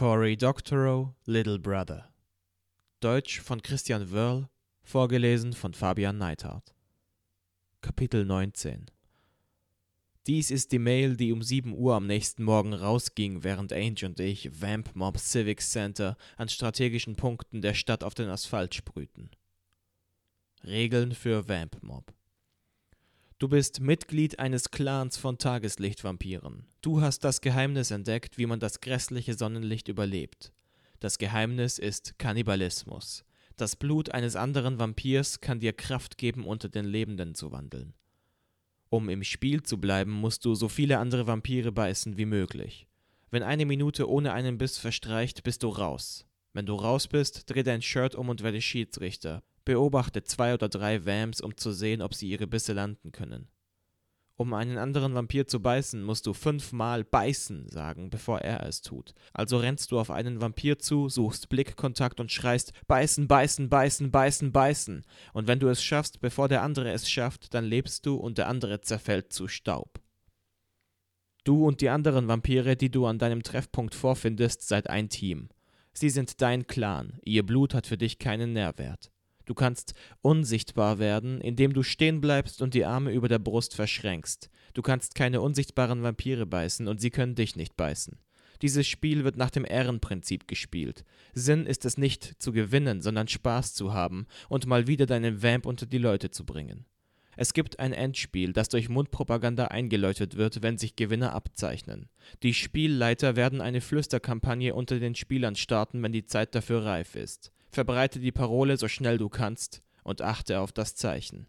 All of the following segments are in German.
Cory Doctorow, Little Brother. Deutsch von Christian Wörl, vorgelesen von Fabian Neithardt. Kapitel 19 Dies ist die Mail, die um 7 Uhr am nächsten Morgen rausging, während Ange und ich Vamp Mob Civic Center an strategischen Punkten der Stadt auf den Asphalt sprühten. Regeln für Vamp Mob Du bist Mitglied eines Clans von Tageslichtvampiren. Du hast das Geheimnis entdeckt, wie man das grässliche Sonnenlicht überlebt. Das Geheimnis ist Kannibalismus. Das Blut eines anderen Vampirs kann dir Kraft geben, unter den Lebenden zu wandeln. Um im Spiel zu bleiben, musst du so viele andere Vampire beißen wie möglich. Wenn eine Minute ohne einen Biss verstreicht, bist du raus. Wenn du raus bist, dreh dein Shirt um und werde Schiedsrichter. Beobachte zwei oder drei Vamps, um zu sehen, ob sie ihre Bisse landen können. Um einen anderen Vampir zu beißen, musst du fünfmal beißen sagen, bevor er es tut. Also rennst du auf einen Vampir zu, suchst Blickkontakt und schreist beißen, beißen, beißen, beißen, beißen. Und wenn du es schaffst, bevor der andere es schafft, dann lebst du und der andere zerfällt zu Staub. Du und die anderen Vampire, die du an deinem Treffpunkt vorfindest, seid ein Team. Sie sind dein Clan, ihr Blut hat für dich keinen Nährwert. Du kannst unsichtbar werden, indem du stehen bleibst und die Arme über der Brust verschränkst. Du kannst keine unsichtbaren Vampire beißen und sie können dich nicht beißen. Dieses Spiel wird nach dem Ehrenprinzip gespielt. Sinn ist es nicht zu gewinnen, sondern Spaß zu haben und mal wieder deinen Vamp unter die Leute zu bringen. Es gibt ein Endspiel, das durch Mundpropaganda eingeläutet wird, wenn sich Gewinner abzeichnen. Die Spielleiter werden eine Flüsterkampagne unter den Spielern starten, wenn die Zeit dafür reif ist. Verbreite die Parole so schnell du kannst und achte auf das Zeichen.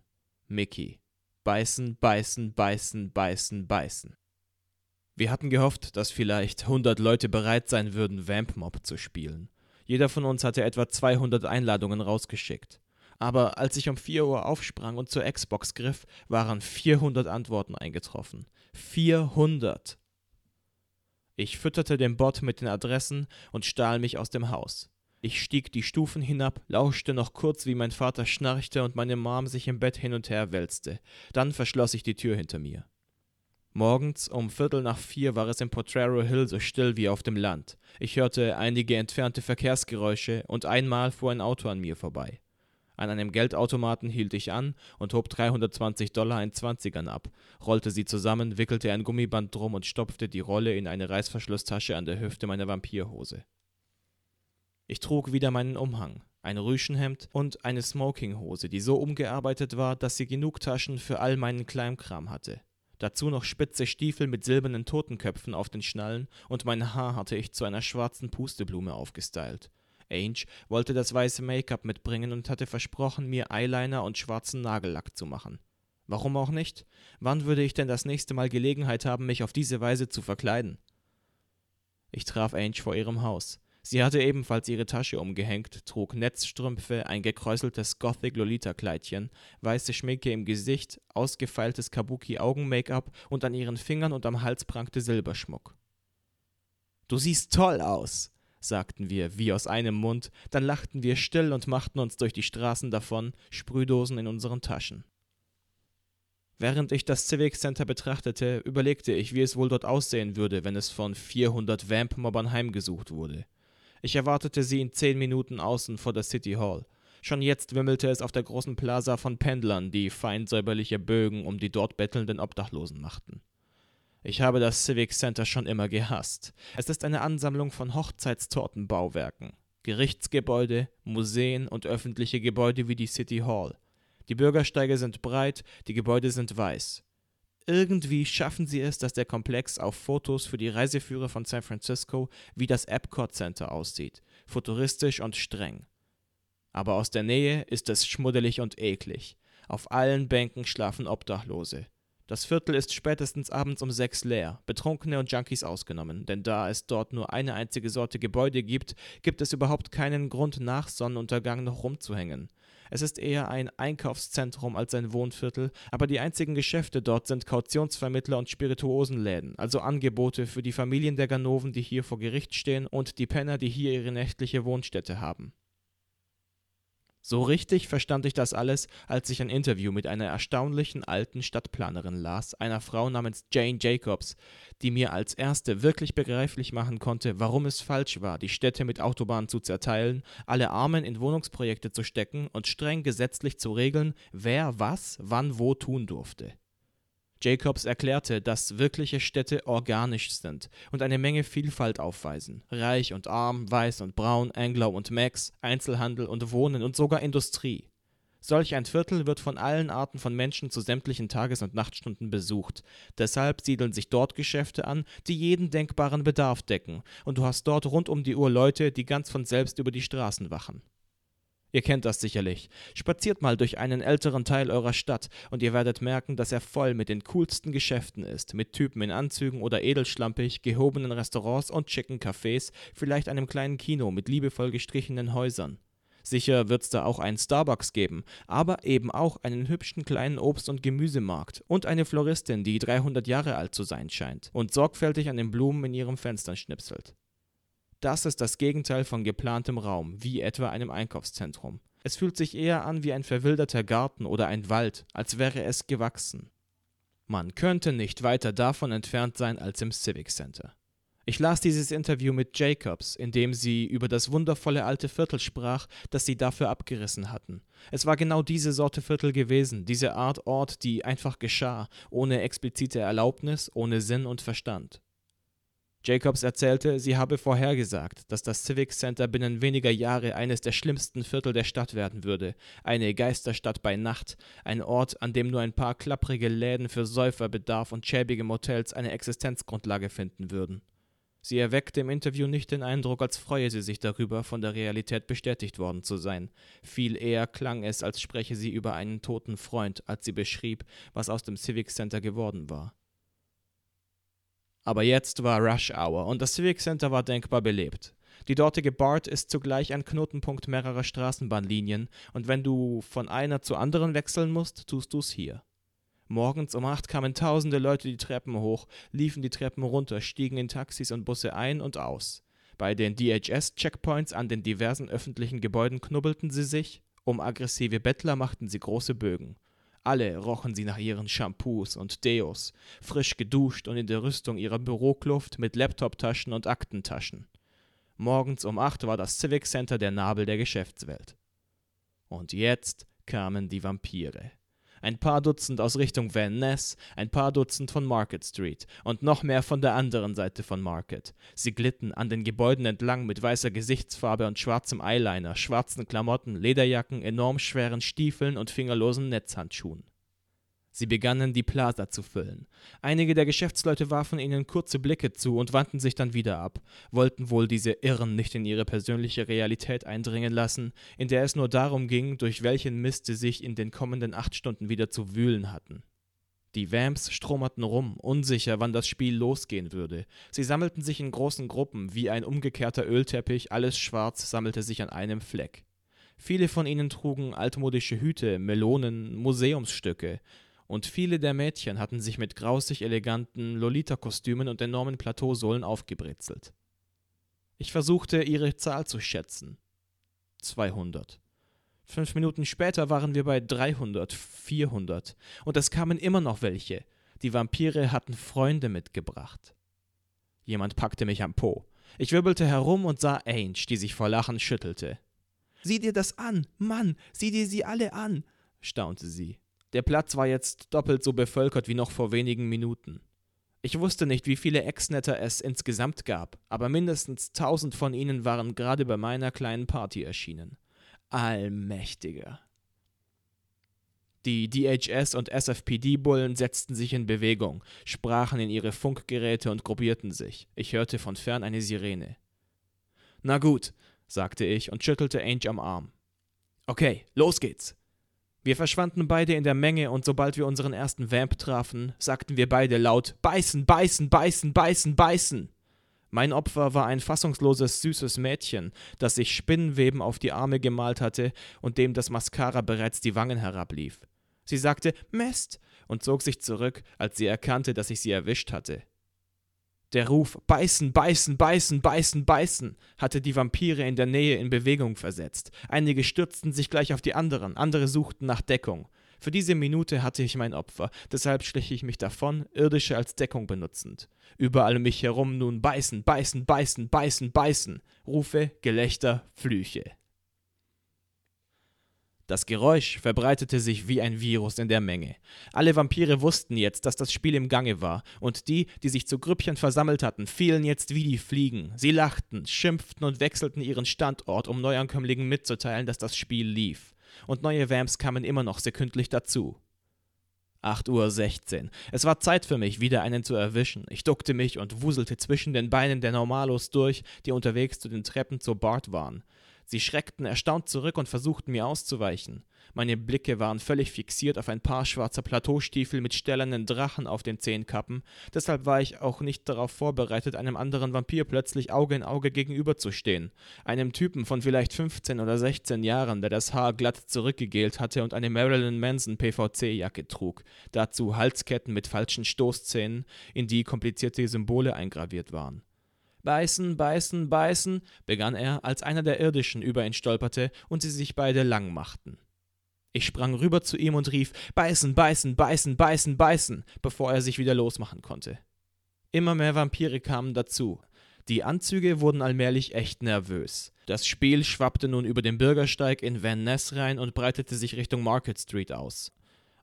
Mickey. Beißen, beißen, beißen, beißen, beißen. Wir hatten gehofft, dass vielleicht 100 Leute bereit sein würden, Vamp Mob zu spielen. Jeder von uns hatte etwa 200 Einladungen rausgeschickt. Aber als ich um 4 Uhr aufsprang und zur Xbox griff, waren 400 Antworten eingetroffen. 400! Ich fütterte den Bot mit den Adressen und stahl mich aus dem Haus. Ich stieg die Stufen hinab, lauschte noch kurz, wie mein Vater schnarchte und meine Mom sich im Bett hin und her wälzte. Dann verschloss ich die Tür hinter mir. Morgens um Viertel nach vier war es im Potrero Hill so still wie auf dem Land. Ich hörte einige entfernte Verkehrsgeräusche und einmal fuhr ein Auto an mir vorbei. An einem Geldautomaten hielt ich an und hob 320 Dollar in Zwanzigern ab, rollte sie zusammen, wickelte ein Gummiband drum und stopfte die Rolle in eine Reißverschlusstasche an der Hüfte meiner Vampirhose. Ich trug wieder meinen Umhang, ein Rüschenhemd und eine Smokinghose, die so umgearbeitet war, dass sie genug Taschen für all meinen Kleinkram hatte. Dazu noch spitze Stiefel mit silbernen Totenköpfen auf den Schnallen und mein Haar hatte ich zu einer schwarzen Pusteblume aufgestylt. Ange wollte das weiße Make-up mitbringen und hatte versprochen, mir Eyeliner und schwarzen Nagellack zu machen. Warum auch nicht? Wann würde ich denn das nächste Mal Gelegenheit haben, mich auf diese Weise zu verkleiden? Ich traf Ange vor ihrem Haus. Sie hatte ebenfalls ihre Tasche umgehängt, trug Netzstrümpfe, ein gekräuseltes Gothic-Lolita-Kleidchen, weiße Schminke im Gesicht, ausgefeiltes Kabuki-Augen-Make-up und an ihren Fingern und am Hals prangte Silberschmuck. Du siehst toll aus, sagten wir, wie aus einem Mund, dann lachten wir still und machten uns durch die Straßen davon, Sprühdosen in unseren Taschen. Während ich das Civic Center betrachtete, überlegte ich, wie es wohl dort aussehen würde, wenn es von 400 Vamp-Mobbern heimgesucht wurde. Ich erwartete sie in zehn Minuten außen vor der City Hall. Schon jetzt wimmelte es auf der großen Plaza von Pendlern, die feinsäuberliche Bögen um die dort bettelnden Obdachlosen machten. Ich habe das Civic Center schon immer gehasst. Es ist eine Ansammlung von Hochzeitstortenbauwerken, Gerichtsgebäude, Museen und öffentliche Gebäude wie die City Hall. Die Bürgersteige sind breit, die Gebäude sind weiß. Irgendwie schaffen sie es, dass der Komplex auf Fotos für die Reiseführer von San Francisco wie das Epcot Center aussieht, futuristisch und streng. Aber aus der Nähe ist es schmuddelig und eklig. Auf allen Bänken schlafen Obdachlose. Das Viertel ist spätestens abends um sechs leer, Betrunkene und Junkies ausgenommen, denn da es dort nur eine einzige Sorte Gebäude gibt, gibt es überhaupt keinen Grund, nach Sonnenuntergang noch rumzuhängen. Es ist eher ein Einkaufszentrum als ein Wohnviertel, aber die einzigen Geschäfte dort sind Kautionsvermittler und Spirituosenläden, also Angebote für die Familien der Ganoven, die hier vor Gericht stehen und die Penner, die hier ihre nächtliche Wohnstätte haben. So richtig verstand ich das alles, als ich ein Interview mit einer erstaunlichen alten Stadtplanerin las, einer Frau namens Jane Jacobs, die mir als erste wirklich begreiflich machen konnte, warum es falsch war, die Städte mit Autobahnen zu zerteilen, alle Armen in Wohnungsprojekte zu stecken und streng gesetzlich zu regeln, wer was wann wo tun durfte. Jacobs erklärte, dass wirkliche Städte organisch sind und eine Menge Vielfalt aufweisen. Reich und arm, weiß und braun, Anglo und Max, Einzelhandel und Wohnen und sogar Industrie. Solch ein Viertel wird von allen Arten von Menschen zu sämtlichen Tages- und Nachtstunden besucht. Deshalb siedeln sich dort Geschäfte an, die jeden denkbaren Bedarf decken, und du hast dort rund um die Uhr Leute, die ganz von selbst über die Straßen wachen. Ihr kennt das sicherlich. Spaziert mal durch einen älteren Teil eurer Stadt und ihr werdet merken, dass er voll mit den coolsten Geschäften ist, mit Typen in Anzügen oder edelschlampig, gehobenen Restaurants und schicken Cafés, vielleicht einem kleinen Kino mit liebevoll gestrichenen Häusern. Sicher wird's da auch einen Starbucks geben, aber eben auch einen hübschen kleinen Obst- und Gemüsemarkt und eine Floristin, die 300 Jahre alt zu sein scheint und sorgfältig an den Blumen in ihrem Fenster schnipselt. Das ist das Gegenteil von geplantem Raum, wie etwa einem Einkaufszentrum. Es fühlt sich eher an wie ein verwilderter Garten oder ein Wald, als wäre es gewachsen. Man könnte nicht weiter davon entfernt sein als im Civic Center. Ich las dieses Interview mit Jacobs, in dem sie über das wundervolle alte Viertel sprach, das sie dafür abgerissen hatten. Es war genau diese Sorte Viertel gewesen, diese Art Ort, die einfach geschah, ohne explizite Erlaubnis, ohne Sinn und Verstand. Jacobs erzählte, sie habe vorhergesagt, dass das Civic Center binnen weniger Jahre eines der schlimmsten Viertel der Stadt werden würde, eine Geisterstadt bei Nacht, ein Ort, an dem nur ein paar klapprige Läden für Säuferbedarf und schäbige Motels eine Existenzgrundlage finden würden. Sie erweckte im Interview nicht den Eindruck, als freue sie sich darüber, von der Realität bestätigt worden zu sein. Viel eher klang es, als spreche sie über einen toten Freund, als sie beschrieb, was aus dem Civic Center geworden war. Aber jetzt war Rush Hour und das Civic Center war denkbar belebt. Die dortige BART ist zugleich ein Knotenpunkt mehrerer Straßenbahnlinien und wenn du von einer zur anderen wechseln musst, tust du's hier. Morgens um acht kamen tausende Leute die Treppen hoch, liefen die Treppen runter, stiegen in Taxis und Busse ein und aus. Bei den DHS-Checkpoints an den diversen öffentlichen Gebäuden knubbelten sie sich, um aggressive Bettler machten sie große Bögen. Alle rochen sie nach ihren Shampoos und Deos, frisch geduscht und in der Rüstung ihrer Bürokluft mit Laptoptaschen und Aktentaschen. Morgens um acht war das Civic Center der Nabel der Geschäftswelt. Und jetzt kamen die Vampire ein paar Dutzend aus Richtung Van Ness, ein paar Dutzend von Market Street und noch mehr von der anderen Seite von Market. Sie glitten an den Gebäuden entlang mit weißer Gesichtsfarbe und schwarzem Eyeliner, schwarzen Klamotten, Lederjacken, enorm schweren Stiefeln und fingerlosen Netzhandschuhen. Sie begannen die Plaza zu füllen. Einige der Geschäftsleute warfen ihnen kurze Blicke zu und wandten sich dann wieder ab, wollten wohl diese Irren nicht in ihre persönliche Realität eindringen lassen, in der es nur darum ging, durch welchen Mist sie sich in den kommenden acht Stunden wieder zu wühlen hatten. Die Vamps stromerten rum, unsicher, wann das Spiel losgehen würde. Sie sammelten sich in großen Gruppen, wie ein umgekehrter Ölteppich, alles schwarz sammelte sich an einem Fleck. Viele von ihnen trugen altmodische Hüte, Melonen, Museumsstücke, und viele der Mädchen hatten sich mit grausig eleganten Lolita-Kostümen und enormen Plateausohlen aufgebrezelt. Ich versuchte, ihre Zahl zu schätzen. 200. Fünf Minuten später waren wir bei 300, 400. Und es kamen immer noch welche. Die Vampire hatten Freunde mitgebracht. Jemand packte mich am Po. Ich wirbelte herum und sah Ange, die sich vor Lachen schüttelte. Sieh dir das an, Mann, sieh dir sie alle an, staunte sie. Der Platz war jetzt doppelt so bevölkert wie noch vor wenigen Minuten. Ich wusste nicht, wie viele Exnetter es insgesamt gab, aber mindestens tausend von ihnen waren gerade bei meiner kleinen Party erschienen. Allmächtiger. Die DHS und SFPD-Bullen setzten sich in Bewegung, sprachen in ihre Funkgeräte und gruppierten sich. Ich hörte von fern eine Sirene. Na gut, sagte ich und schüttelte Ange am Arm. Okay, los geht's. Wir verschwanden beide in der Menge und sobald wir unseren ersten Vamp trafen, sagten wir beide laut Beißen, beißen, beißen, beißen, beißen. Mein Opfer war ein fassungsloses, süßes Mädchen, das sich Spinnenweben auf die Arme gemalt hatte und dem das Mascara bereits die Wangen herablief. Sie sagte Mist und zog sich zurück, als sie erkannte, dass ich sie erwischt hatte. Der Ruf Beißen, beißen, beißen, beißen, beißen hatte die Vampire in der Nähe in Bewegung versetzt. Einige stürzten sich gleich auf die anderen, andere suchten nach Deckung. Für diese Minute hatte ich mein Opfer, deshalb schlich ich mich davon, irdische als Deckung benutzend. Überall mich herum nun beißen, beißen, beißen, beißen, beißen. Rufe, Gelächter, Flüche. Das Geräusch verbreitete sich wie ein Virus in der Menge. Alle Vampire wussten jetzt, dass das Spiel im Gange war, und die, die sich zu Grüppchen versammelt hatten, fielen jetzt wie die Fliegen. Sie lachten, schimpften und wechselten ihren Standort, um Neuankömmlingen mitzuteilen, dass das Spiel lief. Und neue Vamps kamen immer noch sekündlich dazu. 8.16 Uhr. Es war Zeit für mich, wieder einen zu erwischen. Ich duckte mich und wuselte zwischen den Beinen der Normalos durch, die unterwegs zu den Treppen zur Bart waren. Sie schreckten erstaunt zurück und versuchten mir auszuweichen. Meine Blicke waren völlig fixiert auf ein paar schwarzer Plateaustiefel mit stählernen Drachen auf den Zehenkappen, deshalb war ich auch nicht darauf vorbereitet, einem anderen Vampir plötzlich Auge in Auge gegenüberzustehen. Einem Typen von vielleicht 15 oder 16 Jahren, der das Haar glatt zurückgegelt hatte und eine Marilyn Manson PVC-Jacke trug, dazu Halsketten mit falschen Stoßzähnen, in die komplizierte Symbole eingraviert waren. Beißen, beißen, beißen, begann er, als einer der Irdischen über ihn stolperte und sie sich beide lang machten. Ich sprang rüber zu ihm und rief Beißen, beißen, beißen, beißen, beißen, bevor er sich wieder losmachen konnte. Immer mehr Vampire kamen dazu. Die Anzüge wurden allmählich echt nervös. Das Spiel schwappte nun über den Bürgersteig in Van Ness rein und breitete sich Richtung Market Street aus.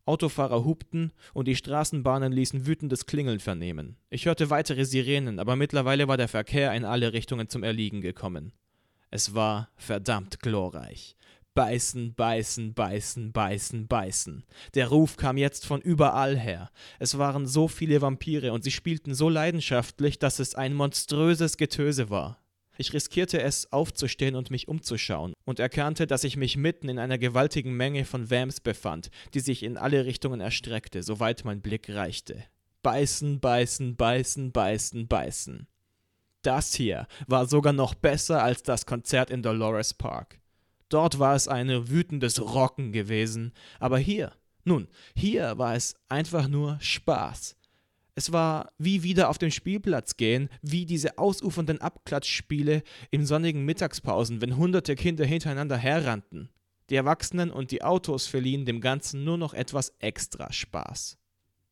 Autofahrer hupten und die Straßenbahnen ließen wütendes Klingeln vernehmen. Ich hörte weitere Sirenen, aber mittlerweile war der Verkehr in alle Richtungen zum Erliegen gekommen. Es war verdammt glorreich. Beißen, beißen, beißen, beißen, beißen. Der Ruf kam jetzt von überall her. Es waren so viele Vampire und sie spielten so leidenschaftlich, dass es ein monströses Getöse war. Ich riskierte es, aufzustehen und mich umzuschauen, und erkannte, dass ich mich mitten in einer gewaltigen Menge von Vamps befand, die sich in alle Richtungen erstreckte, soweit mein Blick reichte. Beißen, beißen, beißen, beißen, beißen. Das hier war sogar noch besser als das Konzert in Dolores Park. Dort war es ein wütendes Rocken gewesen, aber hier, nun, hier war es einfach nur Spaß. Es war wie wieder auf den Spielplatz gehen, wie diese ausufernden Abklatschspiele in sonnigen Mittagspausen, wenn hunderte Kinder hintereinander herrannten. Die Erwachsenen und die Autos verliehen dem Ganzen nur noch etwas extra Spaß.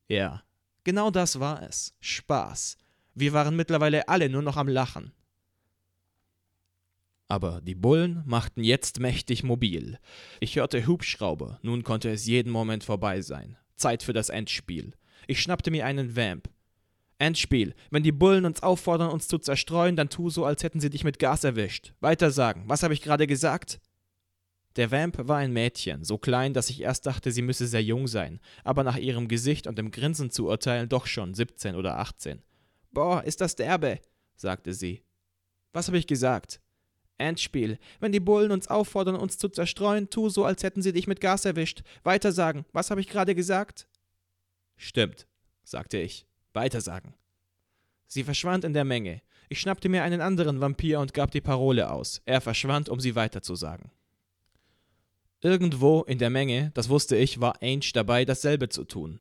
Ja, genau das war es. Spaß. Wir waren mittlerweile alle nur noch am Lachen. Aber die Bullen machten jetzt mächtig mobil. Ich hörte Hubschrauber, nun konnte es jeden Moment vorbei sein. Zeit für das Endspiel. Ich schnappte mir einen Vamp. Endspiel. Wenn die Bullen uns auffordern, uns zu zerstreuen, dann tu so, als hätten sie dich mit Gas erwischt. Weiter sagen. Was habe ich gerade gesagt? Der Vamp war ein Mädchen, so klein, dass ich erst dachte, sie müsse sehr jung sein, aber nach ihrem Gesicht und dem Grinsen zu urteilen doch schon 17 oder 18. Boah, ist das derbe, sagte sie. Was habe ich gesagt? Endspiel. Wenn die Bullen uns auffordern, uns zu zerstreuen, tu so, als hätten sie dich mit Gas erwischt. Weiter sagen. Was habe ich gerade gesagt? Stimmt, sagte ich. Weitersagen. Sie verschwand in der Menge. Ich schnappte mir einen anderen Vampir und gab die Parole aus. Er verschwand, um sie weiterzusagen. Irgendwo in der Menge, das wusste ich, war Ainge dabei, dasselbe zu tun.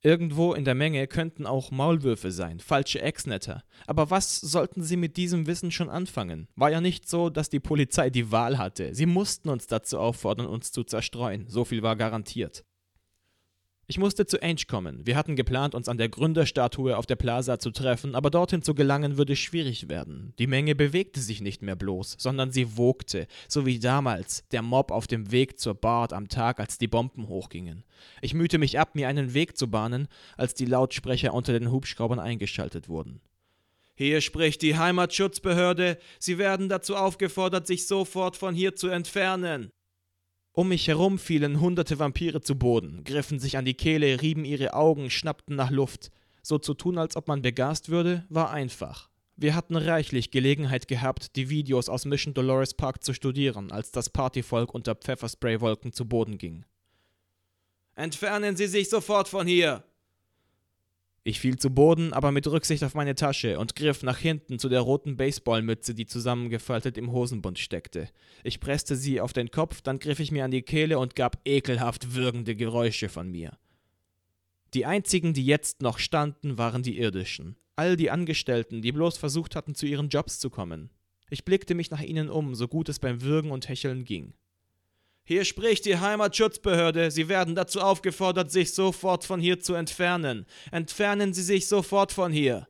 Irgendwo in der Menge könnten auch Maulwürfe sein, falsche Ex-Netter. Aber was sollten sie mit diesem Wissen schon anfangen? War ja nicht so, dass die Polizei die Wahl hatte. Sie mussten uns dazu auffordern, uns zu zerstreuen. So viel war garantiert. Ich musste zu Ange kommen. Wir hatten geplant, uns an der Gründerstatue auf der Plaza zu treffen, aber dorthin zu gelangen würde schwierig werden. Die Menge bewegte sich nicht mehr bloß, sondern sie wogte, so wie damals der Mob auf dem Weg zur Bart am Tag, als die Bomben hochgingen. Ich mühte mich ab, mir einen Weg zu bahnen, als die Lautsprecher unter den Hubschraubern eingeschaltet wurden. Hier spricht die Heimatschutzbehörde. Sie werden dazu aufgefordert, sich sofort von hier zu entfernen. Um mich herum fielen hunderte Vampire zu Boden, griffen sich an die Kehle, rieben ihre Augen, schnappten nach Luft. So zu tun, als ob man begast würde, war einfach. Wir hatten reichlich Gelegenheit gehabt, die Videos aus Mission Dolores Park zu studieren, als das Partyvolk unter Pfefferspraywolken zu Boden ging. Entfernen Sie sich sofort von hier! Ich fiel zu Boden, aber mit Rücksicht auf meine Tasche und griff nach hinten zu der roten Baseballmütze, die zusammengefaltet im Hosenbund steckte. Ich presste sie auf den Kopf, dann griff ich mir an die Kehle und gab ekelhaft würgende Geräusche von mir. Die einzigen, die jetzt noch standen, waren die irdischen. All die Angestellten, die bloß versucht hatten, zu ihren Jobs zu kommen. Ich blickte mich nach ihnen um, so gut es beim Würgen und Hecheln ging. Hier spricht die Heimatschutzbehörde. Sie werden dazu aufgefordert, sich sofort von hier zu entfernen. Entfernen Sie sich sofort von hier.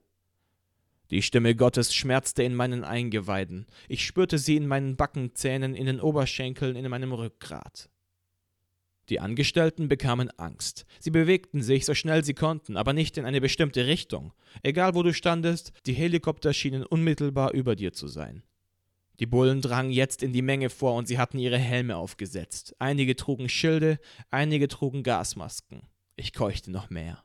Die Stimme Gottes schmerzte in meinen Eingeweiden. Ich spürte sie in meinen Backenzähnen, in den Oberschenkeln, in meinem Rückgrat. Die Angestellten bekamen Angst. Sie bewegten sich so schnell sie konnten, aber nicht in eine bestimmte Richtung. Egal wo du standest, die Helikopter schienen unmittelbar über dir zu sein. Die Bullen drangen jetzt in die Menge vor und sie hatten ihre Helme aufgesetzt. Einige trugen Schilde, einige trugen Gasmasken. Ich keuchte noch mehr.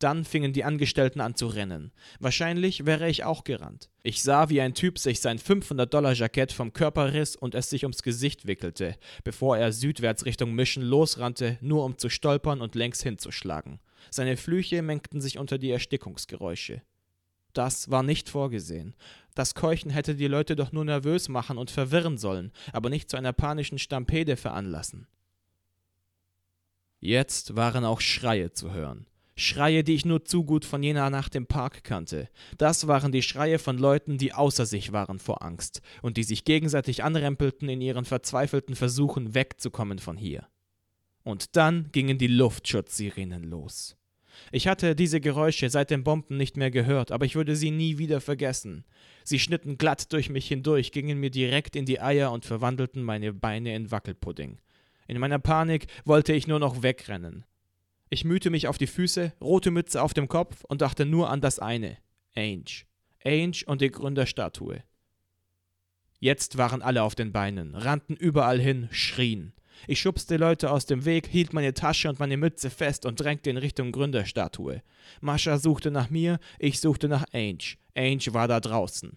Dann fingen die Angestellten an zu rennen. Wahrscheinlich wäre ich auch gerannt. Ich sah, wie ein Typ sich sein 500-Dollar-Jackett vom Körper riss und es sich ums Gesicht wickelte, bevor er südwärts Richtung Mission losrannte, nur um zu stolpern und längs hinzuschlagen. Seine Flüche mengten sich unter die Erstickungsgeräusche. Das war nicht vorgesehen. Das Keuchen hätte die Leute doch nur nervös machen und verwirren sollen, aber nicht zu einer panischen Stampede veranlassen. Jetzt waren auch Schreie zu hören. Schreie, die ich nur zu gut von jener Nacht im Park kannte. Das waren die Schreie von Leuten, die außer sich waren vor Angst und die sich gegenseitig anrempelten in ihren verzweifelten Versuchen wegzukommen von hier. Und dann gingen die Luftschutzsirenen los. Ich hatte diese Geräusche seit den Bomben nicht mehr gehört, aber ich würde sie nie wieder vergessen. Sie schnitten glatt durch mich hindurch, gingen mir direkt in die Eier und verwandelten meine Beine in Wackelpudding. In meiner Panik wollte ich nur noch wegrennen. Ich mühte mich auf die Füße, rote Mütze auf dem Kopf und dachte nur an das eine: Ainge. Ainge und die Gründerstatue. Jetzt waren alle auf den Beinen, rannten überall hin, schrien. Ich schubste Leute aus dem Weg, hielt meine Tasche und meine Mütze fest und drängte in Richtung Gründerstatue. Mascha suchte nach mir, ich suchte nach Ainge. Ainge war da draußen.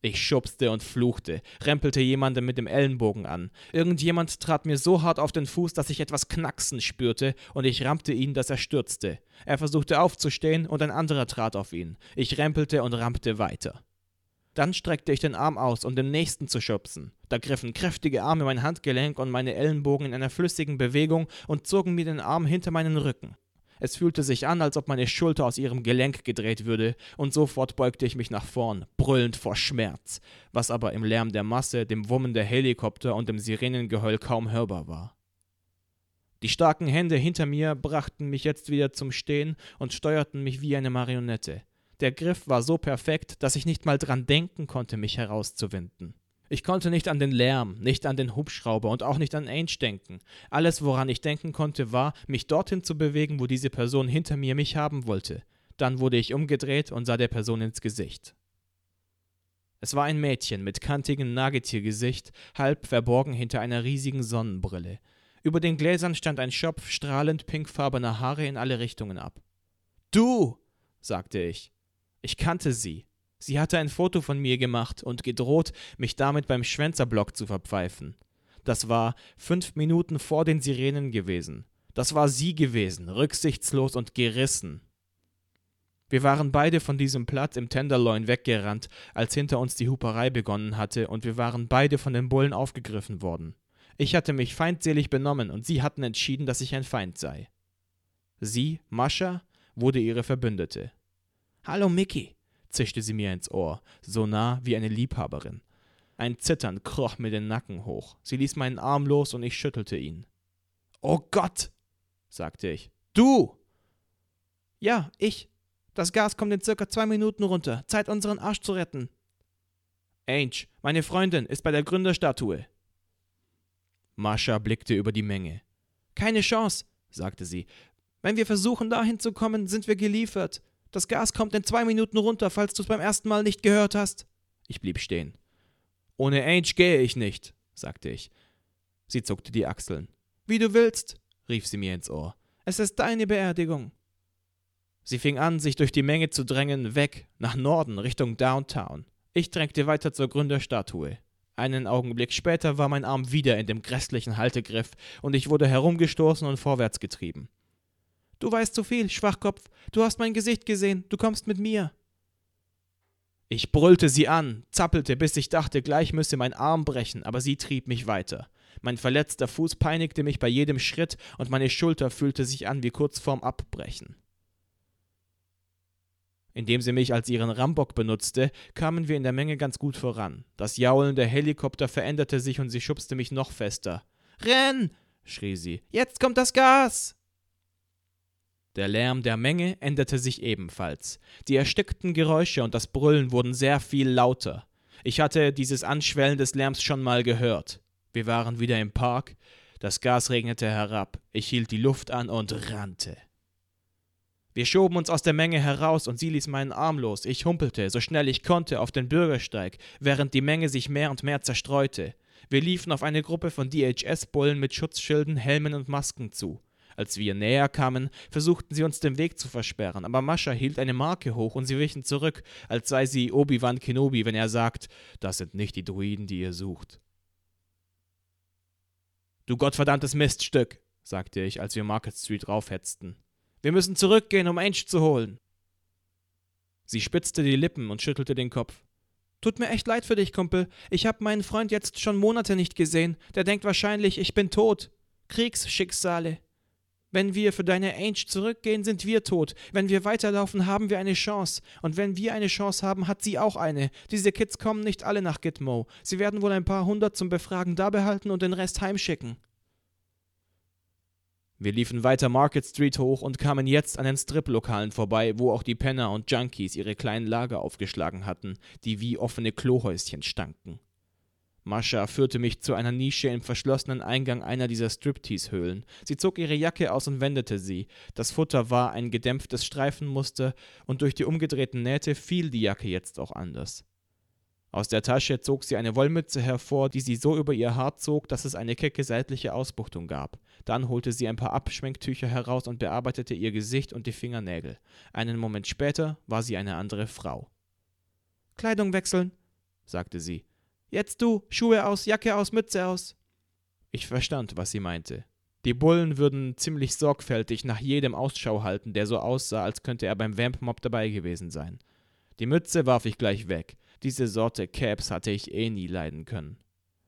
Ich schubste und fluchte, rempelte jemanden mit dem Ellenbogen an. Irgendjemand trat mir so hart auf den Fuß, dass ich etwas knacksen spürte, und ich rammte ihn, dass er stürzte. Er versuchte aufzustehen, und ein anderer trat auf ihn. Ich rempelte und rammte weiter. Dann streckte ich den Arm aus, um den nächsten zu schubsen. Da griffen kräftige Arme mein Handgelenk und meine Ellenbogen in einer flüssigen Bewegung und zogen mir den Arm hinter meinen Rücken. Es fühlte sich an, als ob meine Schulter aus ihrem Gelenk gedreht würde, und sofort beugte ich mich nach vorn, brüllend vor Schmerz, was aber im Lärm der Masse, dem Wummen der Helikopter und dem Sirenengeheul kaum hörbar war. Die starken Hände hinter mir brachten mich jetzt wieder zum Stehen und steuerten mich wie eine Marionette. Der Griff war so perfekt, dass ich nicht mal dran denken konnte, mich herauszuwinden. Ich konnte nicht an den Lärm, nicht an den Hubschrauber und auch nicht an Ainge denken. Alles, woran ich denken konnte, war, mich dorthin zu bewegen, wo diese Person hinter mir mich haben wollte. Dann wurde ich umgedreht und sah der Person ins Gesicht. Es war ein Mädchen mit kantigem Nagetiergesicht, halb verborgen hinter einer riesigen Sonnenbrille. Über den Gläsern stand ein Schopf strahlend pinkfarbener Haare in alle Richtungen ab. Du, sagte ich. Ich kannte sie. Sie hatte ein Foto von mir gemacht und gedroht, mich damit beim Schwänzerblock zu verpfeifen. Das war fünf Minuten vor den Sirenen gewesen. Das war sie gewesen, rücksichtslos und gerissen. Wir waren beide von diesem Platz im Tenderloin weggerannt, als hinter uns die Huperei begonnen hatte, und wir waren beide von den Bullen aufgegriffen worden. Ich hatte mich feindselig benommen, und sie hatten entschieden, dass ich ein Feind sei. Sie, Mascha, wurde ihre Verbündete. Hallo, Mickey, zischte sie mir ins Ohr, so nah wie eine Liebhaberin. Ein Zittern kroch mir den Nacken hoch. Sie ließ meinen Arm los und ich schüttelte ihn. Oh Gott, sagte ich. Du! Ja, ich. Das Gas kommt in circa zwei Minuten runter. Zeit, unseren Arsch zu retten. Ange, meine Freundin, ist bei der Gründerstatue. Mascha blickte über die Menge. Keine Chance, sagte sie. Wenn wir versuchen, dahin zu kommen, sind wir geliefert. Das Gas kommt in zwei Minuten runter, falls du es beim ersten Mal nicht gehört hast. Ich blieb stehen. Ohne Ange gehe ich nicht, sagte ich. Sie zuckte die Achseln. Wie du willst, rief sie mir ins Ohr. Es ist deine Beerdigung. Sie fing an, sich durch die Menge zu drängen, weg, nach Norden, Richtung Downtown. Ich drängte weiter zur Gründerstatue. Einen Augenblick später war mein Arm wieder in dem grässlichen Haltegriff und ich wurde herumgestoßen und vorwärts getrieben. Du weißt zu viel, Schwachkopf. Du hast mein Gesicht gesehen. Du kommst mit mir. Ich brüllte sie an, zappelte, bis ich dachte, gleich müsse mein Arm brechen, aber sie trieb mich weiter. Mein verletzter Fuß peinigte mich bei jedem Schritt und meine Schulter fühlte sich an wie kurz vorm Abbrechen. Indem sie mich als ihren Rambock benutzte, kamen wir in der Menge ganz gut voran. Das Jaulen der Helikopter veränderte sich und sie schubste mich noch fester. Renn! schrie sie. Jetzt kommt das Gas! Der Lärm der Menge änderte sich ebenfalls. Die erstickten Geräusche und das Brüllen wurden sehr viel lauter. Ich hatte dieses Anschwellen des Lärms schon mal gehört. Wir waren wieder im Park. Das Gas regnete herab. Ich hielt die Luft an und rannte. Wir schoben uns aus der Menge heraus und sie ließ meinen Arm los. Ich humpelte, so schnell ich konnte, auf den Bürgersteig, während die Menge sich mehr und mehr zerstreute. Wir liefen auf eine Gruppe von DHS-Bullen mit Schutzschilden, Helmen und Masken zu. Als wir näher kamen, versuchten sie uns den Weg zu versperren, aber Mascha hielt eine Marke hoch und sie wichen zurück, als sei sie Obi-Wan Kenobi, wenn er sagt, das sind nicht die Druiden, die ihr sucht. Du gottverdammtes Miststück, sagte ich, als wir Market Street raufhetzten. Wir müssen zurückgehen, um Ange zu holen. Sie spitzte die Lippen und schüttelte den Kopf. Tut mir echt leid für dich, Kumpel. Ich hab meinen Freund jetzt schon Monate nicht gesehen. Der denkt wahrscheinlich, ich bin tot. Kriegsschicksale. Wenn wir für deine Ange zurückgehen, sind wir tot. Wenn wir weiterlaufen, haben wir eine Chance. Und wenn wir eine Chance haben, hat sie auch eine. Diese Kids kommen nicht alle nach Gitmo. Sie werden wohl ein paar hundert zum Befragen da behalten und den Rest heimschicken. Wir liefen weiter Market Street hoch und kamen jetzt an den Strip-Lokalen vorbei, wo auch die Penner und Junkies ihre kleinen Lager aufgeschlagen hatten, die wie offene Klohäuschen stanken. Mascha führte mich zu einer Nische im verschlossenen Eingang einer dieser Striptease-Höhlen. Sie zog ihre Jacke aus und wendete sie. Das Futter war ein gedämpftes Streifenmuster und durch die umgedrehten Nähte fiel die Jacke jetzt auch anders. Aus der Tasche zog sie eine Wollmütze hervor, die sie so über ihr Haar zog, dass es eine kecke seitliche Ausbuchtung gab. Dann holte sie ein paar Abschwenktücher heraus und bearbeitete ihr Gesicht und die Fingernägel. Einen Moment später war sie eine andere Frau. Kleidung wechseln, sagte sie. Jetzt du, Schuhe aus, Jacke aus, Mütze aus. Ich verstand, was sie meinte. Die Bullen würden ziemlich sorgfältig nach jedem Ausschau halten, der so aussah, als könnte er beim Vamp-Mob dabei gewesen sein. Die Mütze warf ich gleich weg. Diese Sorte Caps hatte ich eh nie leiden können.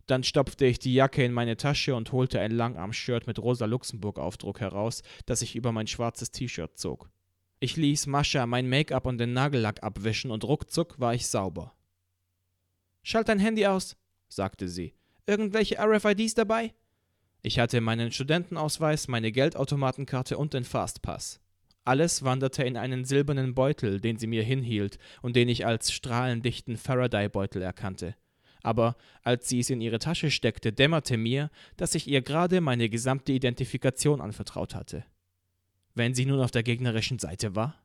Dann stopfte ich die Jacke in meine Tasche und holte ein Langarm-Shirt mit rosa Luxemburg-Aufdruck heraus, das ich über mein schwarzes T-Shirt zog. Ich ließ Mascha mein Make-up und den Nagellack abwischen und ruckzuck war ich sauber. Schalt dein Handy aus, sagte sie. Irgendwelche RFIDs dabei? Ich hatte meinen Studentenausweis, meine Geldautomatenkarte und den Fastpass. Alles wanderte in einen silbernen Beutel, den sie mir hinhielt und den ich als strahlendichten Faraday-Beutel erkannte. Aber als sie es in ihre Tasche steckte, dämmerte mir, dass ich ihr gerade meine gesamte Identifikation anvertraut hatte. Wenn sie nun auf der gegnerischen Seite war?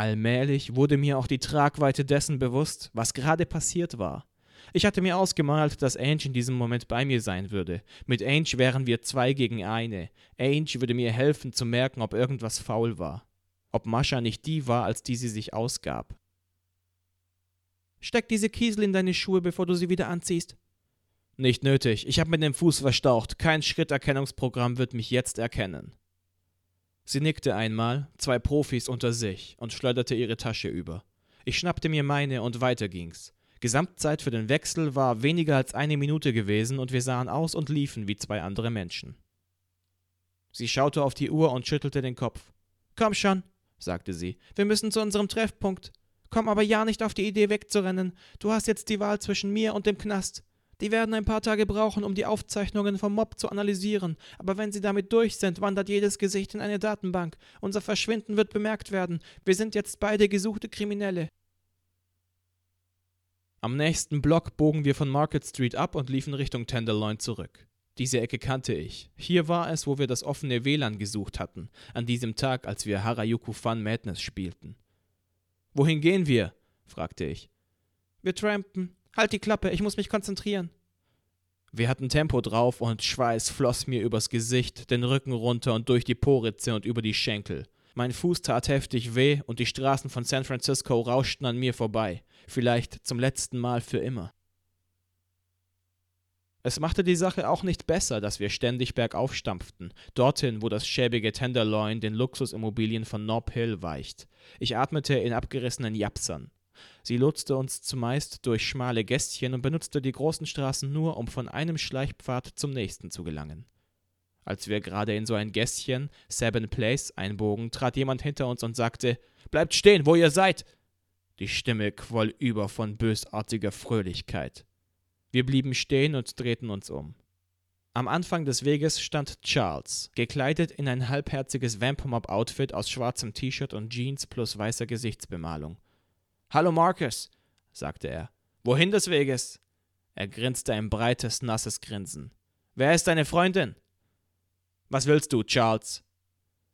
Allmählich wurde mir auch die Tragweite dessen bewusst, was gerade passiert war. Ich hatte mir ausgemalt, dass Ange in diesem Moment bei mir sein würde. Mit Ange wären wir zwei gegen eine. Ange würde mir helfen zu merken, ob irgendwas faul war. Ob Mascha nicht die war, als die sie sich ausgab. Steck diese Kiesel in deine Schuhe, bevor du sie wieder anziehst. Nicht nötig. Ich habe mir den Fuß verstaucht. Kein Schritterkennungsprogramm wird mich jetzt erkennen. Sie nickte einmal, zwei Profis unter sich, und schleuderte ihre Tasche über. Ich schnappte mir meine und weiter ging's. Gesamtzeit für den Wechsel war weniger als eine Minute gewesen und wir sahen aus und liefen wie zwei andere Menschen. Sie schaute auf die Uhr und schüttelte den Kopf. Komm schon, sagte sie, wir müssen zu unserem Treffpunkt. Komm aber ja nicht auf die Idee wegzurennen. Du hast jetzt die Wahl zwischen mir und dem Knast. Die werden ein paar Tage brauchen, um die Aufzeichnungen vom Mob zu analysieren, aber wenn sie damit durch sind, wandert jedes Gesicht in eine Datenbank. Unser Verschwinden wird bemerkt werden. Wir sind jetzt beide gesuchte Kriminelle. Am nächsten Block bogen wir von Market Street ab und liefen Richtung Tenderloin zurück. Diese Ecke kannte ich. Hier war es, wo wir das offene WLAN gesucht hatten, an diesem Tag, als wir Harajuku Fun Madness spielten. Wohin gehen wir? fragte ich. Wir trampen. Halt die Klappe, ich muss mich konzentrieren. Wir hatten Tempo drauf und Schweiß floss mir übers Gesicht, den Rücken runter und durch die Poritze und über die Schenkel. Mein Fuß tat heftig weh und die Straßen von San Francisco rauschten an mir vorbei vielleicht zum letzten Mal für immer. Es machte die Sache auch nicht besser, dass wir ständig bergauf stampften, dorthin, wo das schäbige Tenderloin den Luxusimmobilien von Nob Hill weicht. Ich atmete in abgerissenen Japsern. Sie lotste uns zumeist durch schmale Gästchen und benutzte die großen Straßen nur, um von einem Schleichpfad zum nächsten zu gelangen. Als wir gerade in so ein Gässchen, Seven Place, einbogen, trat jemand hinter uns und sagte: Bleibt stehen, wo ihr seid! Die Stimme quoll über von bösartiger Fröhlichkeit. Wir blieben stehen und drehten uns um. Am Anfang des Weges stand Charles, gekleidet in ein halbherziges Vampirmob-Outfit aus schwarzem T-Shirt und Jeans plus weißer Gesichtsbemalung. Hallo Marcus, sagte er. Wohin des Weges? Er grinste ein breites, nasses Grinsen. Wer ist deine Freundin? Was willst du, Charles?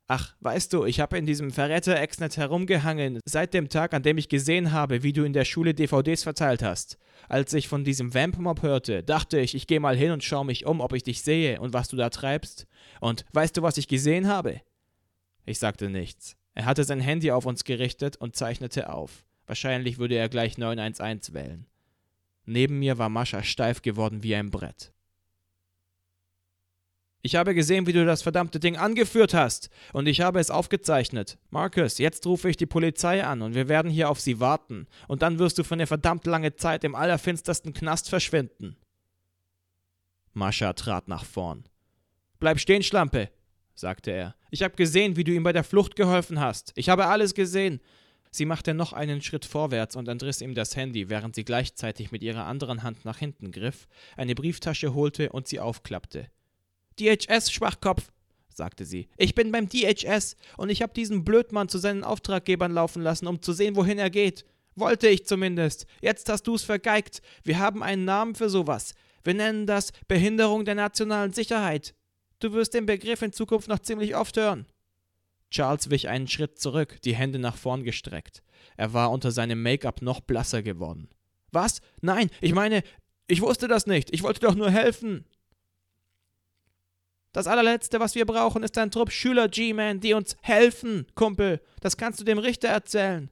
Ach, weißt du, ich habe in diesem Verräter-Exnet herumgehangen, seit dem Tag, an dem ich gesehen habe, wie du in der Schule DVDs verteilt hast. Als ich von diesem Vampmob hörte, dachte ich, ich gehe mal hin und schaue mich um, ob ich dich sehe und was du da treibst. Und weißt du, was ich gesehen habe? Ich sagte nichts. Er hatte sein Handy auf uns gerichtet und zeichnete auf. Wahrscheinlich würde er gleich 911 wählen. Neben mir war Mascha steif geworden wie ein Brett. Ich habe gesehen, wie du das verdammte Ding angeführt hast, und ich habe es aufgezeichnet. Marcus, jetzt rufe ich die Polizei an, und wir werden hier auf sie warten, und dann wirst du für eine verdammt lange Zeit im allerfinstersten Knast verschwinden. Mascha trat nach vorn. Bleib stehen, Schlampe, sagte er. Ich habe gesehen, wie du ihm bei der Flucht geholfen hast. Ich habe alles gesehen. Sie machte noch einen Schritt vorwärts und entriss ihm das Handy, während sie gleichzeitig mit ihrer anderen Hand nach hinten griff, eine Brieftasche holte und sie aufklappte. DHS, Schwachkopf, sagte sie. Ich bin beim DHS und ich habe diesen Blödmann zu seinen Auftraggebern laufen lassen, um zu sehen, wohin er geht. Wollte ich zumindest. Jetzt hast du's vergeigt. Wir haben einen Namen für sowas. Wir nennen das Behinderung der nationalen Sicherheit. Du wirst den Begriff in Zukunft noch ziemlich oft hören. Charles wich einen Schritt zurück, die Hände nach vorn gestreckt. Er war unter seinem Make-up noch blasser geworden. Was? Nein, ich meine, ich wusste das nicht. Ich wollte doch nur helfen. Das allerletzte, was wir brauchen, ist ein Trupp Schüler G-Man, die uns helfen, Kumpel. Das kannst du dem Richter erzählen.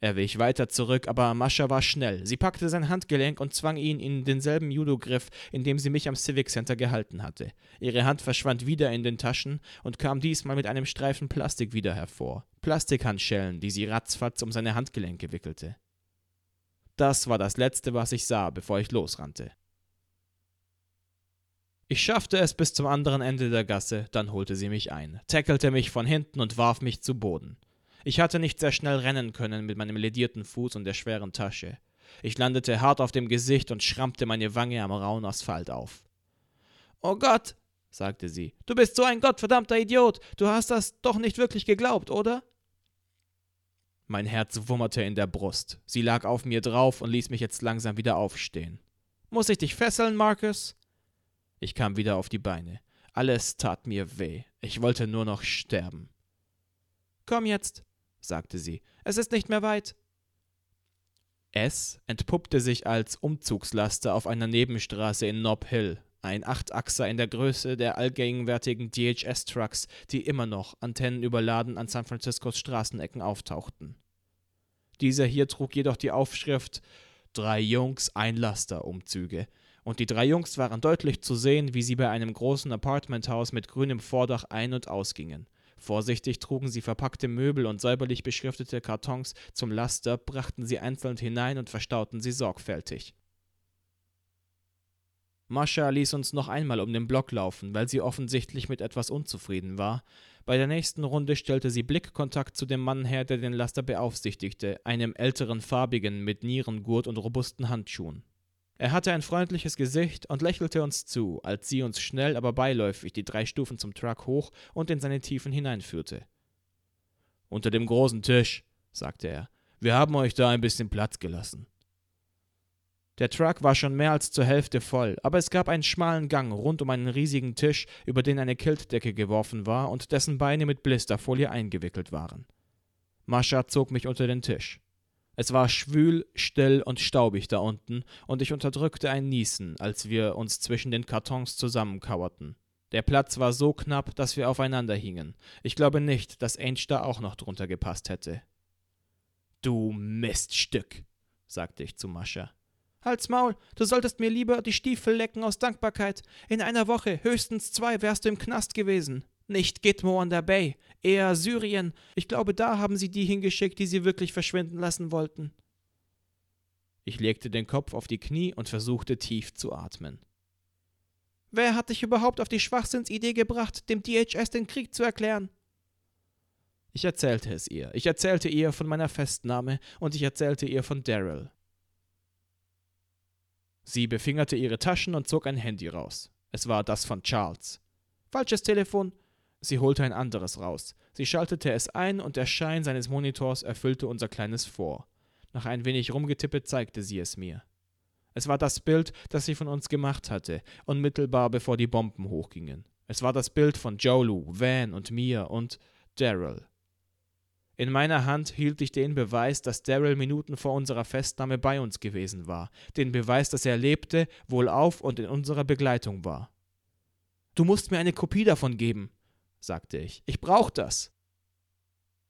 Er wich weiter zurück, aber Mascha war schnell. Sie packte sein Handgelenk und zwang ihn in denselben Judo-Griff, in dem sie mich am Civic Center gehalten hatte. Ihre Hand verschwand wieder in den Taschen und kam diesmal mit einem Streifen Plastik wieder hervor. Plastikhandschellen, die sie ratzfatz um seine Handgelenke wickelte. Das war das Letzte, was ich sah, bevor ich losrannte. Ich schaffte es bis zum anderen Ende der Gasse, dann holte sie mich ein, tackelte mich von hinten und warf mich zu Boden. Ich hatte nicht sehr schnell rennen können mit meinem ledierten Fuß und der schweren Tasche. Ich landete hart auf dem Gesicht und schrammte meine Wange am rauen Asphalt auf. Oh Gott, sagte sie, du bist so ein gottverdammter Idiot. Du hast das doch nicht wirklich geglaubt, oder? Mein Herz wummerte in der Brust. Sie lag auf mir drauf und ließ mich jetzt langsam wieder aufstehen. Muss ich dich fesseln, Marcus? Ich kam wieder auf die Beine. Alles tat mir weh. Ich wollte nur noch sterben. Komm jetzt, sagte sie. Es ist nicht mehr weit. Es entpuppte sich als Umzugslaster auf einer Nebenstraße in Nob Hill, ein Achtachser in der Größe der allgegenwärtigen DHS-Trucks, die immer noch antennenüberladen an San Franciscos Straßenecken auftauchten. Dieser hier trug jedoch die Aufschrift Drei Jungs, ein Laster Umzüge, und die drei Jungs waren deutlich zu sehen, wie sie bei einem großen Apartmenthaus mit grünem Vordach ein- und ausgingen. Vorsichtig trugen sie verpackte Möbel und säuberlich beschriftete Kartons zum Laster, brachten sie einzeln hinein und verstauten sie sorgfältig. Mascha ließ uns noch einmal um den Block laufen, weil sie offensichtlich mit etwas unzufrieden war. Bei der nächsten Runde stellte sie Blickkontakt zu dem Mann her, der den Laster beaufsichtigte, einem älteren Farbigen mit Nierengurt und robusten Handschuhen. Er hatte ein freundliches Gesicht und lächelte uns zu, als sie uns schnell, aber beiläufig die drei Stufen zum Truck hoch und in seine Tiefen hineinführte. Unter dem großen Tisch, sagte er. Wir haben euch da ein bisschen Platz gelassen. Der Truck war schon mehr als zur Hälfte voll, aber es gab einen schmalen Gang rund um einen riesigen Tisch, über den eine Kiltdecke geworfen war und dessen Beine mit Blisterfolie eingewickelt waren. Mascha zog mich unter den Tisch. Es war schwül, still und staubig da unten, und ich unterdrückte ein Niesen, als wir uns zwischen den Kartons zusammenkauerten. Der Platz war so knapp, dass wir aufeinander hingen. Ich glaube nicht, dass Ainge da auch noch drunter gepasst hätte. Du Miststück, sagte ich zu Mascha. Halt's Maul, du solltest mir lieber die Stiefel lecken aus Dankbarkeit. In einer Woche, höchstens zwei, wärst du im Knast gewesen. Nicht Gitmo an der Bay, eher Syrien. Ich glaube, da haben sie die hingeschickt, die sie wirklich verschwinden lassen wollten. Ich legte den Kopf auf die Knie und versuchte tief zu atmen. Wer hat dich überhaupt auf die Schwachsinnsidee gebracht, dem DHS den Krieg zu erklären? Ich erzählte es ihr. Ich erzählte ihr von meiner Festnahme und ich erzählte ihr von Daryl. Sie befingerte ihre Taschen und zog ein Handy raus. Es war das von Charles. Falsches Telefon. Sie holte ein anderes raus. Sie schaltete es ein und der Schein seines Monitors erfüllte unser kleines Vor. Nach ein wenig rumgetippet zeigte sie es mir. Es war das Bild, das sie von uns gemacht hatte, unmittelbar bevor die Bomben hochgingen. Es war das Bild von Jolu, Van und mir und Daryl. In meiner Hand hielt ich den Beweis, dass Daryl Minuten vor unserer Festnahme bei uns gewesen war, den Beweis, dass er lebte, wohlauf und in unserer Begleitung war. Du musst mir eine Kopie davon geben, sagte ich. Ich brauch das.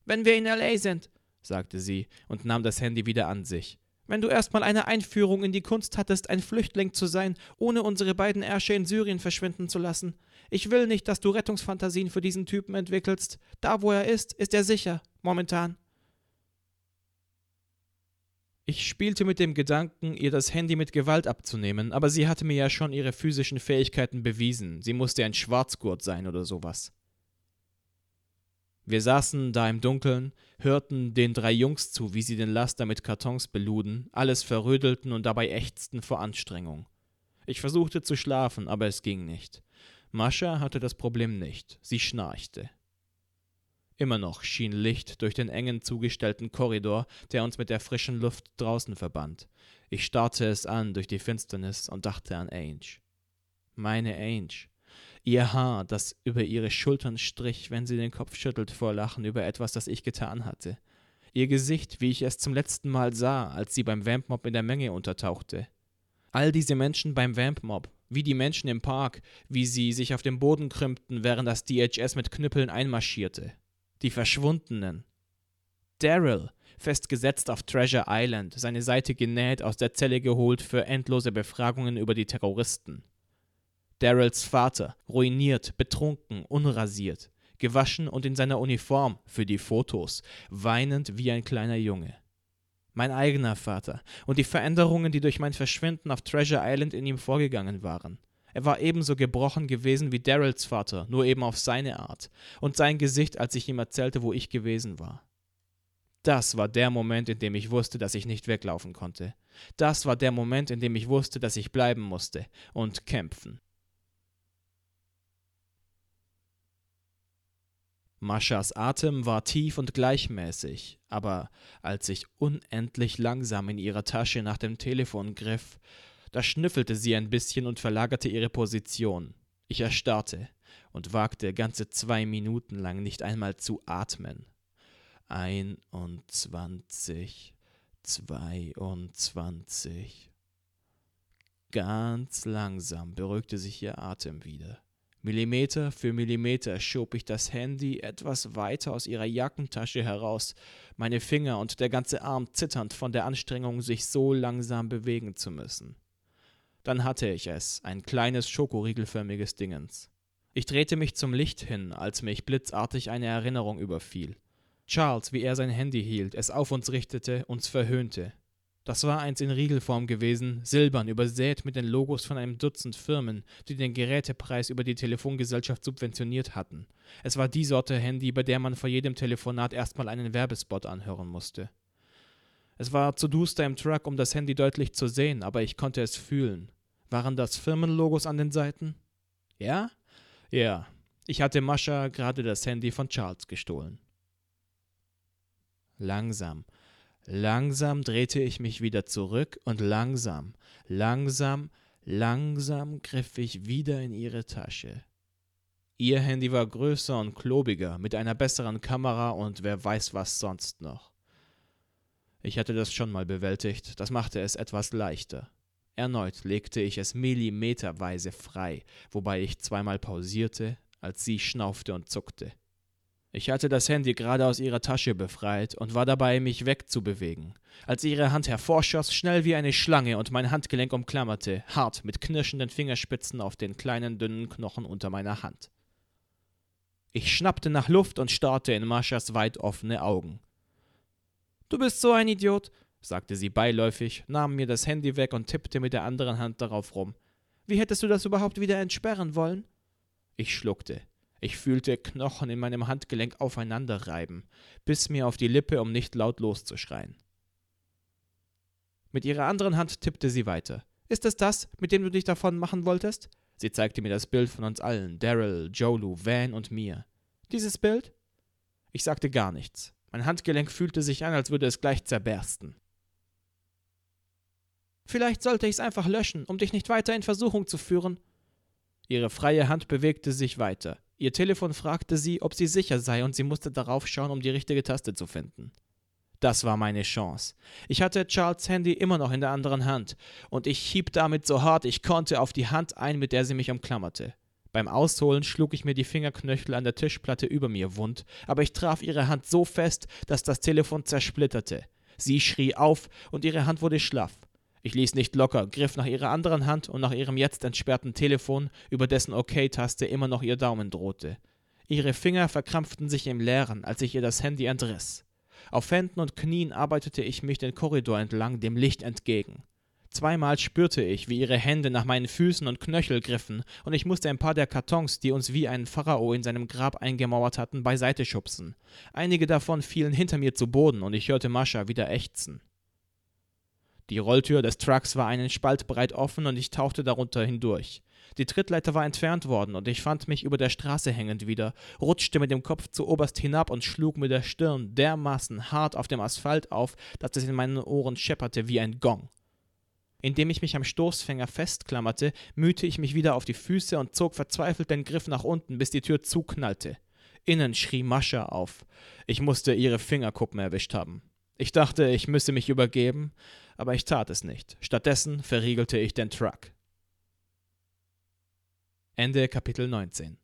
Wenn wir in LA sind, sagte sie und nahm das Handy wieder an sich. Wenn du erstmal eine Einführung in die Kunst hattest, ein Flüchtling zu sein, ohne unsere beiden Ärsche in Syrien verschwinden zu lassen. Ich will nicht, dass du Rettungsfantasien für diesen Typen entwickelst. Da, wo er ist, ist er sicher, momentan. Ich spielte mit dem Gedanken, ihr das Handy mit Gewalt abzunehmen, aber sie hatte mir ja schon ihre physischen Fähigkeiten bewiesen. Sie musste ein Schwarzgurt sein oder sowas. Wir saßen da im Dunkeln, hörten den drei Jungs zu, wie sie den Laster mit Kartons beluden, alles verrödelten und dabei ächzten vor Anstrengung. Ich versuchte zu schlafen, aber es ging nicht. Mascha hatte das Problem nicht, sie schnarchte. Immer noch schien Licht durch den engen zugestellten Korridor, der uns mit der frischen Luft draußen verband. Ich starrte es an durch die Finsternis und dachte an Ange. Meine Ange ihr Haar, das über ihre Schultern strich, wenn sie den Kopf schüttelte vor Lachen über etwas, das ich getan hatte. Ihr Gesicht, wie ich es zum letzten Mal sah, als sie beim Vampmob in der Menge untertauchte. All diese Menschen beim Vampmob, wie die Menschen im Park, wie sie sich auf dem Boden krümmten, während das DHS mit Knüppeln einmarschierte. Die Verschwundenen. Daryl, festgesetzt auf Treasure Island, seine Seite genäht, aus der Zelle geholt für endlose Befragungen über die Terroristen. Daryls Vater, ruiniert, betrunken, unrasiert, gewaschen und in seiner Uniform für die Fotos, weinend wie ein kleiner Junge. Mein eigener Vater und die Veränderungen, die durch mein Verschwinden auf Treasure Island in ihm vorgegangen waren. Er war ebenso gebrochen gewesen wie Daryls Vater, nur eben auf seine Art, und sein Gesicht, als ich ihm erzählte, wo ich gewesen war. Das war der Moment, in dem ich wusste, dass ich nicht weglaufen konnte. Das war der Moment, in dem ich wusste, dass ich bleiben musste und kämpfen. Maschas Atem war tief und gleichmäßig, aber als ich unendlich langsam in ihrer Tasche nach dem Telefon griff, da schnüffelte sie ein bisschen und verlagerte ihre Position. Ich erstarrte und wagte ganze zwei Minuten lang nicht einmal zu atmen. Einundzwanzig, zweiundzwanzig. Ganz langsam beruhigte sich ihr Atem wieder. Millimeter für Millimeter schob ich das Handy etwas weiter aus ihrer Jackentasche heraus, meine Finger und der ganze Arm zitternd von der Anstrengung, sich so langsam bewegen zu müssen. Dann hatte ich es, ein kleines schokoriegelförmiges Dingens. Ich drehte mich zum Licht hin, als mich blitzartig eine Erinnerung überfiel. Charles, wie er sein Handy hielt, es auf uns richtete, uns verhöhnte. Das war eins in Riegelform gewesen, silbern, übersät mit den Logos von einem Dutzend Firmen, die den Gerätepreis über die Telefongesellschaft subventioniert hatten. Es war die Sorte Handy, bei der man vor jedem Telefonat erstmal einen Werbespot anhören musste. Es war zu duster im Truck, um das Handy deutlich zu sehen, aber ich konnte es fühlen. Waren das Firmenlogos an den Seiten? Ja? Ja. Ich hatte Mascha gerade das Handy von Charles gestohlen. Langsam, Langsam drehte ich mich wieder zurück und langsam, langsam, langsam griff ich wieder in ihre Tasche. Ihr Handy war größer und klobiger, mit einer besseren Kamera und wer weiß was sonst noch. Ich hatte das schon mal bewältigt, das machte es etwas leichter. Erneut legte ich es millimeterweise frei, wobei ich zweimal pausierte, als sie schnaufte und zuckte. Ich hatte das Handy gerade aus ihrer Tasche befreit und war dabei, mich wegzubewegen, als ihre Hand hervorschoss, schnell wie eine Schlange und mein Handgelenk umklammerte, hart mit knirschenden Fingerspitzen auf den kleinen, dünnen Knochen unter meiner Hand. Ich schnappte nach Luft und starrte in Maschas weit offene Augen. Du bist so ein Idiot, sagte sie beiläufig, nahm mir das Handy weg und tippte mit der anderen Hand darauf rum. Wie hättest du das überhaupt wieder entsperren wollen? Ich schluckte. Ich fühlte Knochen in meinem Handgelenk aufeinanderreiben, biss mir auf die Lippe, um nicht laut loszuschreien. Mit ihrer anderen Hand tippte sie weiter. Ist es das, mit dem du dich davon machen wolltest? Sie zeigte mir das Bild von uns allen, Daryl, Jolu, Van und mir. Dieses Bild? Ich sagte gar nichts. Mein Handgelenk fühlte sich an, als würde es gleich zerbersten. Vielleicht sollte ich es einfach löschen, um dich nicht weiter in Versuchung zu führen. Ihre freie Hand bewegte sich weiter. Ihr Telefon fragte sie, ob sie sicher sei, und sie musste darauf schauen, um die richtige Taste zu finden. Das war meine Chance. Ich hatte Charles Handy immer noch in der anderen Hand, und ich hieb damit so hart ich konnte auf die Hand ein, mit der sie mich umklammerte. Beim Ausholen schlug ich mir die Fingerknöchel an der Tischplatte über mir wund, aber ich traf ihre Hand so fest, dass das Telefon zersplitterte. Sie schrie auf, und ihre Hand wurde schlaff. Ich ließ nicht locker, griff nach ihrer anderen Hand und nach ihrem jetzt entsperrten Telefon, über dessen OK-Taste immer noch ihr Daumen drohte. Ihre Finger verkrampften sich im Leeren, als ich ihr das Handy entriss. Auf Händen und Knien arbeitete ich mich den Korridor entlang, dem Licht entgegen. Zweimal spürte ich, wie ihre Hände nach meinen Füßen und Knöchel griffen, und ich musste ein paar der Kartons, die uns wie ein Pharao in seinem Grab eingemauert hatten, beiseite schubsen. Einige davon fielen hinter mir zu Boden, und ich hörte Mascha wieder ächzen. Die Rolltür des Trucks war einen Spalt breit offen und ich tauchte darunter hindurch. Die Trittleiter war entfernt worden und ich fand mich über der Straße hängend wieder, rutschte mit dem Kopf zu oberst hinab und schlug mit der Stirn dermaßen hart auf dem Asphalt auf, dass es in meinen Ohren schepperte wie ein Gong. Indem ich mich am Stoßfänger festklammerte, mühte ich mich wieder auf die Füße und zog verzweifelt den Griff nach unten, bis die Tür zuknallte. Innen schrie Mascha auf. Ich musste ihre Fingerkuppen erwischt haben. Ich dachte, ich müsse mich übergeben, aber ich tat es nicht. Stattdessen verriegelte ich den Truck. Ende Kapitel 19